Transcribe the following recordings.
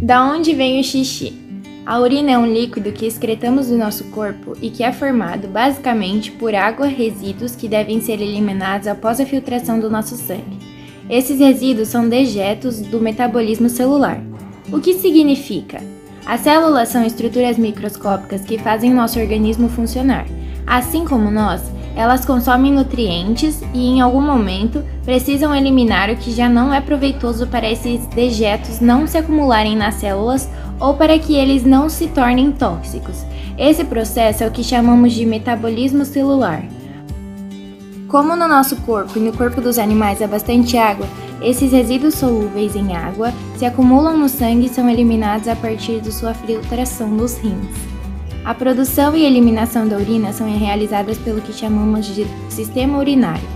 Da onde vem o xixi? A urina é um líquido que excretamos do nosso corpo e que é formado basicamente por água, resíduos que devem ser eliminados após a filtração do nosso sangue. Esses resíduos são dejetos do metabolismo celular. O que significa? As células são estruturas microscópicas que fazem nosso organismo funcionar. Assim como nós, elas consomem nutrientes e, em algum momento, precisam eliminar o que já não é proveitoso para esses dejetos não se acumularem nas células ou para que eles não se tornem tóxicos. Esse processo é o que chamamos de metabolismo celular. Como no nosso corpo e no corpo dos animais há bastante água, esses resíduos solúveis em água se acumulam no sangue e são eliminados a partir de sua filtração nos rins. A produção e eliminação da urina são realizadas pelo que chamamos de sistema urinário.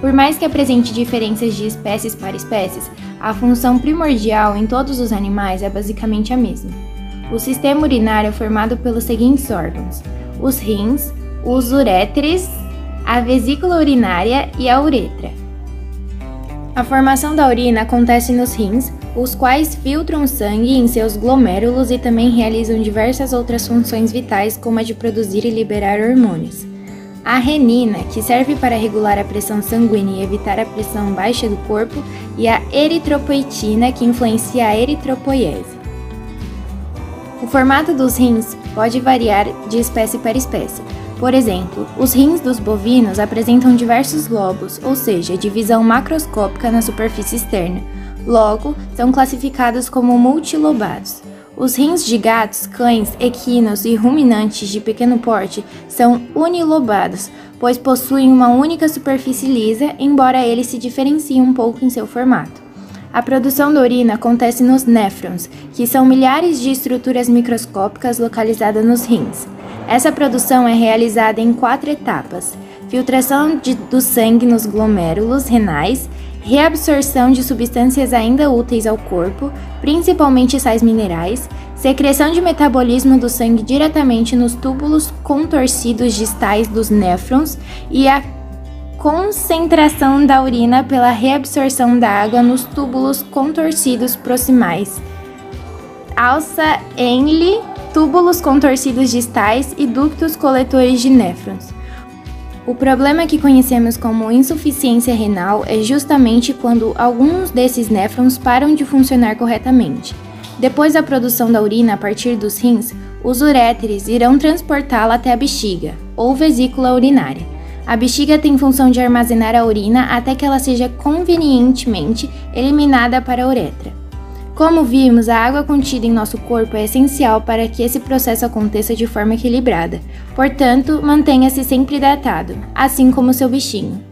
Por mais que apresente diferenças de espécies para espécies, a função primordial em todos os animais é basicamente a mesma. O sistema urinário é formado pelos seguintes órgãos: os rins, os uréteres, a vesícula urinária e a uretra. A formação da urina acontece nos rins, os quais filtram sangue em seus glomérulos e também realizam diversas outras funções vitais, como a de produzir e liberar hormônios. A renina, que serve para regular a pressão sanguínea e evitar a pressão baixa do corpo, e a eritropoetina, que influencia a eritropoiese. O formato dos rins pode variar de espécie para espécie. Por exemplo, os rins dos bovinos apresentam diversos lobos, ou seja, divisão macroscópica na superfície externa. Logo, são classificados como multilobados. Os rins de gatos, cães, equinos e ruminantes de pequeno porte são unilobados, pois possuem uma única superfície lisa, embora eles se diferenciem um pouco em seu formato. A produção da urina acontece nos néfrons, que são milhares de estruturas microscópicas localizadas nos rins. Essa produção é realizada em quatro etapas: filtração de, do sangue nos glomérulos renais, reabsorção de substâncias ainda úteis ao corpo, principalmente sais minerais, secreção de metabolismo do sangue diretamente nos túbulos contorcidos distais dos néfrons e a concentração da urina pela reabsorção da água nos túbulos contorcidos proximais. Alça Enle túbulos contorcidos distais e ductos coletores de néfrons. O problema que conhecemos como insuficiência renal é justamente quando alguns desses néfrons param de funcionar corretamente. Depois da produção da urina a partir dos rins, os uréteres irão transportá-la até a bexiga, ou vesícula urinária. A bexiga tem função de armazenar a urina até que ela seja convenientemente eliminada para a uretra. Como vimos, a água contida em nosso corpo é essencial para que esse processo aconteça de forma equilibrada. Portanto, mantenha-se sempre hidratado, assim como seu bichinho.